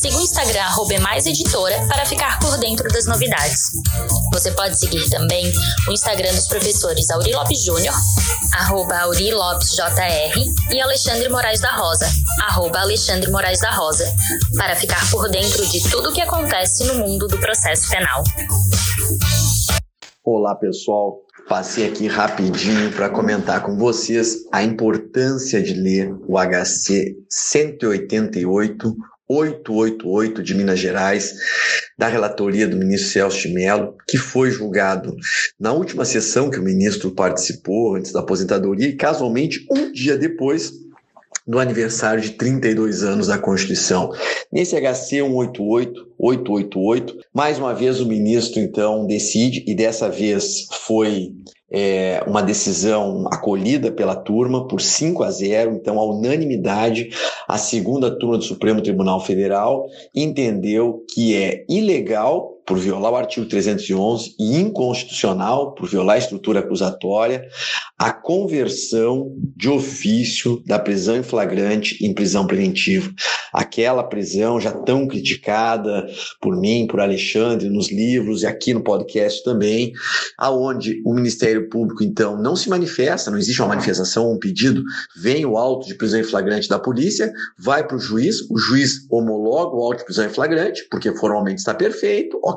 Siga o Instagram @emaiseditora para ficar por dentro das novidades. Você pode seguir também o Instagram dos professores Auri Lopes Júnior, arroba Auri Lopes JR, e Alexandre Moraes da Rosa, arroba Alexandre Moraes da Rosa, para ficar por dentro de tudo o que acontece no mundo do processo penal. Olá, pessoal. Passei aqui rapidinho para comentar com vocês a importância de ler o HC 188 888 de Minas Gerais, da relatoria do ministro Celso de Mello, que foi julgado na última sessão que o ministro participou antes da aposentadoria e casualmente um dia depois do aniversário de 32 anos da Constituição. Nesse HC 188, 888, mais uma vez o ministro então decide e dessa vez foi é, uma decisão acolhida pela turma por 5 a 0, então a unanimidade, a segunda turma do Supremo Tribunal Federal entendeu que é ilegal por violar o artigo 311 e inconstitucional por violar a estrutura acusatória, a conversão de ofício da prisão em flagrante em prisão preventiva. Aquela prisão já tão criticada por mim, por Alexandre, nos livros e aqui no podcast também, aonde o Ministério Público, então, não se manifesta, não existe uma manifestação, um pedido, vem o auto de prisão em flagrante da polícia, vai para o juiz, o juiz homologa o auto de prisão em flagrante, porque formalmente está perfeito, ok,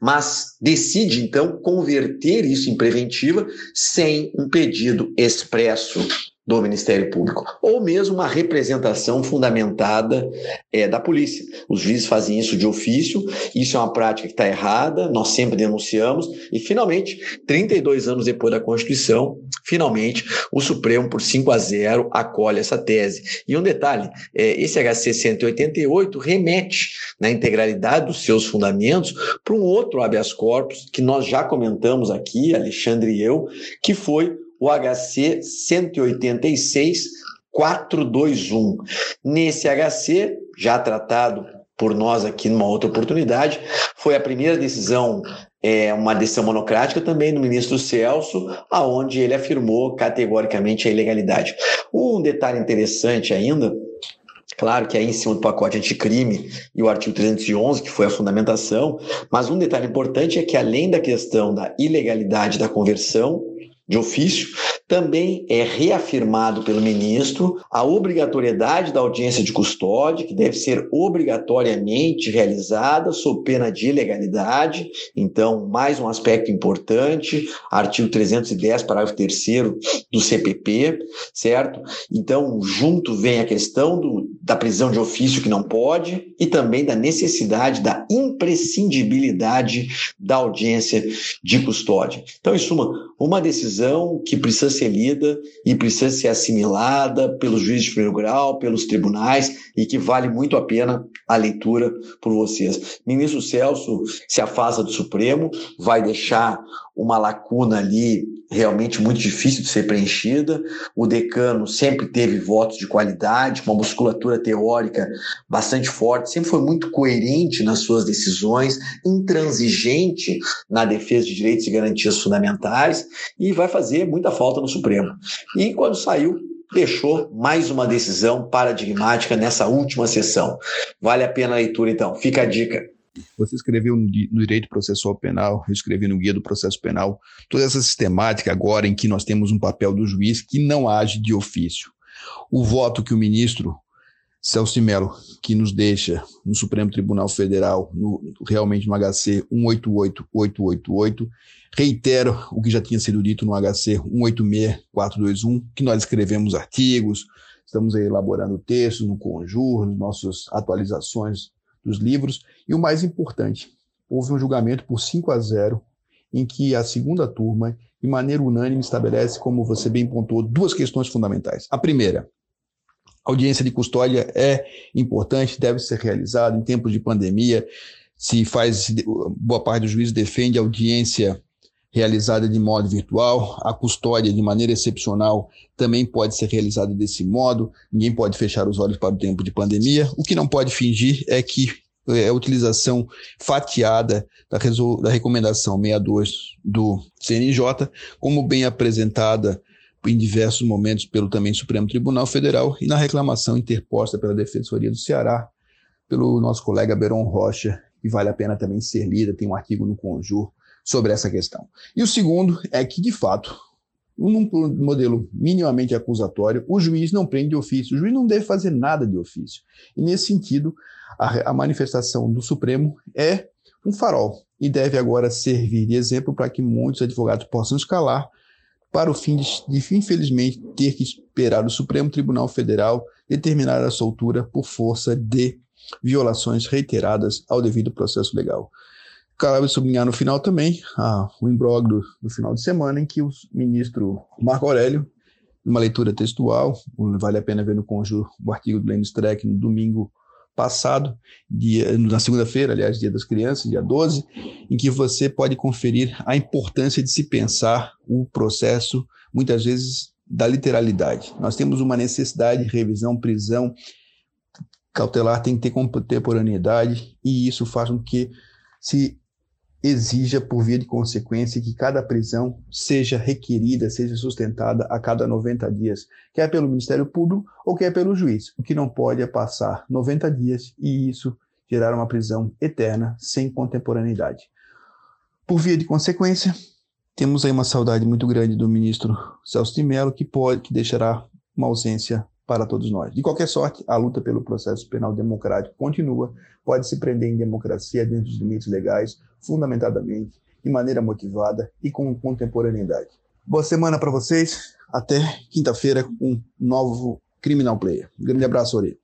mas decide então converter isso em preventiva sem um pedido expresso do Ministério Público, ou mesmo uma representação fundamentada é, da polícia. Os juízes fazem isso de ofício, isso é uma prática que está errada, nós sempre denunciamos, e finalmente, 32 anos depois da Constituição, finalmente, o Supremo, por 5 a 0, acolhe essa tese. E um detalhe, é, esse HC 188 remete, na integralidade dos seus fundamentos, para um outro habeas corpus, que nós já comentamos aqui, Alexandre e eu, que foi o HC 186 421. Nesse HC, já tratado por nós aqui numa outra oportunidade, foi a primeira decisão, é, uma decisão monocrática também do ministro Celso, aonde ele afirmou categoricamente a ilegalidade. Um detalhe interessante ainda, Claro que é em cima do pacote anticrime e o artigo 311, que foi a fundamentação, mas um detalhe importante é que, além da questão da ilegalidade da conversão, de ofício, também é reafirmado pelo ministro a obrigatoriedade da audiência de custódia, que deve ser obrigatoriamente realizada sob pena de ilegalidade. Então, mais um aspecto importante, artigo 310, parágrafo 3 do CPP, certo? Então, junto vem a questão do, da prisão de ofício que não pode e também da necessidade da imprescindibilidade da audiência de custódia. Então, em suma, uma decisão que precisa ser lida e precisa ser assimilada pelos juízes de primeiro grau, pelos tribunais e que vale muito a pena a leitura por vocês. Ministro Celso se afasta do Supremo, vai deixar uma lacuna ali realmente muito difícil de ser preenchida. O decano sempre teve votos de qualidade, uma musculatura teórica bastante forte, sempre foi muito coerente nas suas decisões, intransigente na defesa de direitos e garantias fundamentais e vai fazer muita falta no Supremo. E quando saiu, deixou mais uma decisão paradigmática nessa última sessão. Vale a pena a leitura, então. Fica a dica. Você escreveu no Direito Processual Penal, eu escrevi no Guia do Processo Penal, toda essa sistemática agora em que nós temos um papel do juiz que não age de ofício. O voto que o ministro Celso Melo, que nos deixa no Supremo Tribunal Federal, no, realmente no HC 188888, reitera o que já tinha sido dito no HC 186421, que nós escrevemos artigos, estamos elaborando textos no Conjur, nossas atualizações dos livros. E o mais importante, houve um julgamento por 5 a 0, em que a segunda turma, de maneira unânime, estabelece, como você bem pontuou, duas questões fundamentais. A primeira, a audiência de custódia é importante, deve ser realizada em tempos de pandemia. Se faz, boa parte dos juízes defende a audiência realizada de modo virtual, a custódia de maneira excepcional também pode ser realizada desse modo, ninguém pode fechar os olhos para o tempo de pandemia. O que não pode fingir é que é a utilização fatiada da, da recomendação 62 do CNJ, como bem apresentada em diversos momentos pelo também Supremo Tribunal Federal e na reclamação interposta pela Defensoria do Ceará pelo nosso colega Beron Rocha, que vale a pena também ser lida, tem um artigo no Conjur sobre essa questão. E o segundo é que, de fato, num modelo minimamente acusatório, o juiz não prende de ofício, o juiz não deve fazer nada de ofício. E, nesse sentido, a, a manifestação do Supremo é um farol e deve agora servir de exemplo para que muitos advogados possam escalar para o fim de, de, infelizmente, ter que esperar o Supremo Tribunal Federal determinar a soltura por força de violações reiteradas ao devido processo legal. Cabe sublinhar no final também ah, o imbróglio do final de semana em que o ministro Marco Aurélio, numa leitura textual, vale a pena ver no conjunto o artigo do Lenny Streck no domingo passado, dia, na segunda-feira, aliás, dia das crianças, dia 12, em que você pode conferir a importância de se pensar o processo, muitas vezes, da literalidade. Nós temos uma necessidade de revisão, prisão cautelar tem que ter contemporaneidade e isso faz com que se exija, por via de consequência, que cada prisão seja requerida, seja sustentada a cada 90 dias, quer pelo Ministério Público ou quer pelo juiz. O que não pode é passar 90 dias e isso gerar uma prisão eterna sem contemporaneidade. Por via de consequência, temos aí uma saudade muito grande do ministro Celso de Mello, que pode, que deixará uma ausência para todos nós. De qualquer sorte, a luta pelo processo penal democrático continua, pode se prender em democracia dentro dos limites legais, fundamentadamente, de maneira motivada e com contemporaneidade. Boa semana para vocês, até quinta-feira com um novo Criminal Player. Um grande abraço, Ori.